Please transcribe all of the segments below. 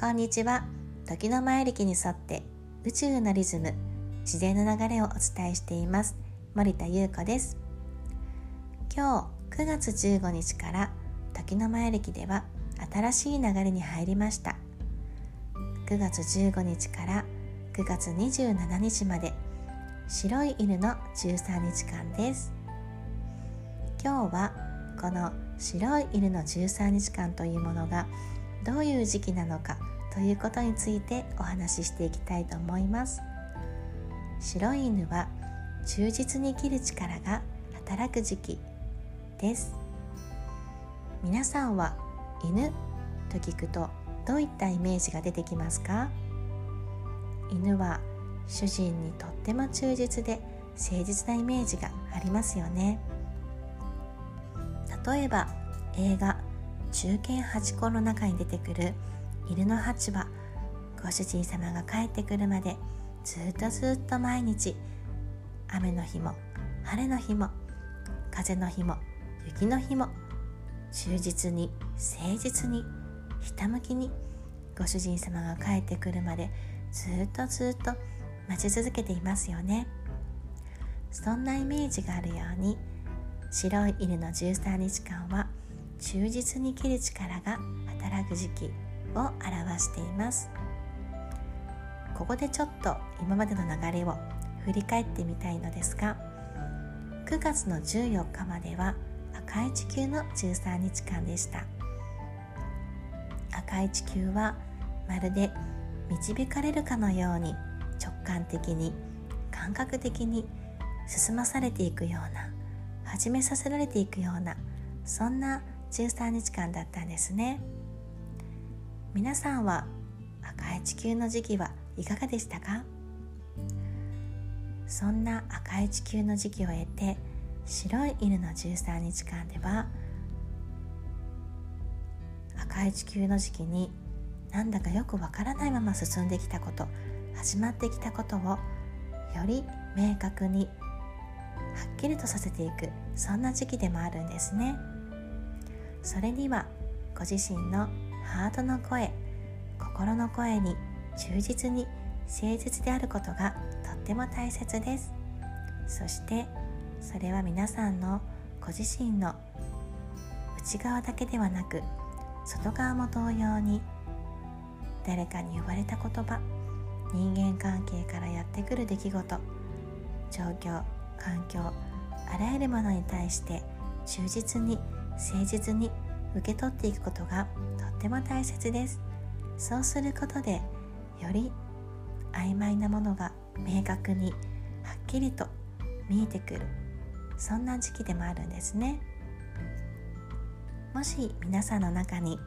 こんにちは。時の前歴に沿って宇宙のリズム自然の流れをお伝えしています。森田優子です。今日9月15日から時の前歴では新しい流れに入りました。9月15日から9月27日まで白い犬の13日間です。今日はこの白い犬の13日間というものがどういう時期なのかということについてお話ししていきたいと思います。白い犬は忠実に生きる力が働く時期です。皆さんは犬と聞くとどういったイメージが出てきますか？犬は主人にとっても忠実で誠実なイメージがありますよね。例えば映画「中堅八甲」の中に出てくる犬のハチはご主人様が帰ってくるまでずっとずっと毎日雨の日も晴れの日も風の日も雪の日も忠実に誠実にひたむきにご主人様が帰ってくるまでずっとずっと待ち続けていますよね。そんなイメージがあるように白い犬の13日間は忠実に生きる力が働く時期を表しています。ここでちょっと今までの流れを振り返ってみたいのですが9月の14日までは赤い地球の13日間でした。赤い地球はまるで導かれるかのように直感的に感覚的に進まされていくような始めさせられていくようなそんな13日間だったんですね。皆さんは赤い地球の時期はいかがでしたか？そんな赤い地球の時期を経て白い犬の13日間では赤い地球の時期になんだかよくわからないまま進んできたこと始まってきたことをより明確にはっきりとさせていくそんな時期でもあるんですね。それにはご自身のハートの声心の声に忠実に誠実であることがとっても大切です。そしてそれは皆さんのご自身の内側だけではなく外側も同様に誰かに言われた言葉人間関係からやってくる出来事状況環境あらゆるものに対して忠実に誠実に受け取っていくことがとっても大切です。そうすることでより曖昧なものが明確にはっきりと見えてくる。そんな時期でもあるんですね。もし皆さんの中に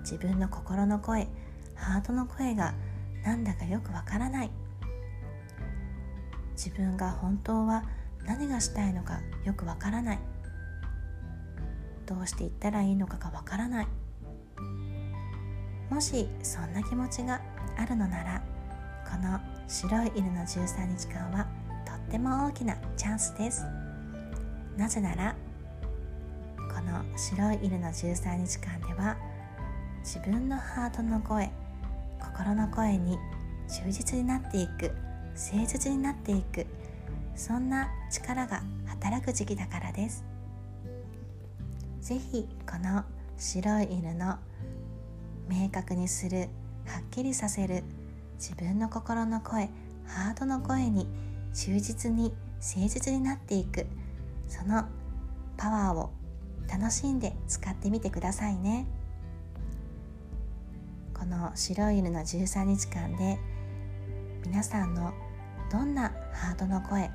自分の心の声ハートの声がなんだかよくわからない。自分が本当は何がしたいのかよくわからない。どうして言ったらいいのかがわからない。もしそんな気持ちがあるのならこの白い犬の13日間はとっても大きなチャンスです。なぜならこの白い犬の13日間では自分のハートの声心の声に忠実になっていく誠実になっていくそんな力が働く時期だからです。是非この白い犬の明確にするはっきりさせる自分の心の声ハートの声に忠実に誠実になっていく。そのパワーを楽しんで使ってみてくださいね。この白い犬の13日間で皆さんのどんなハートの声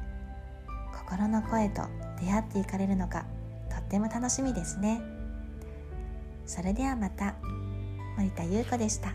心の声と出会っていかれるのかとっても楽しみですね。それではまた森田優子でした。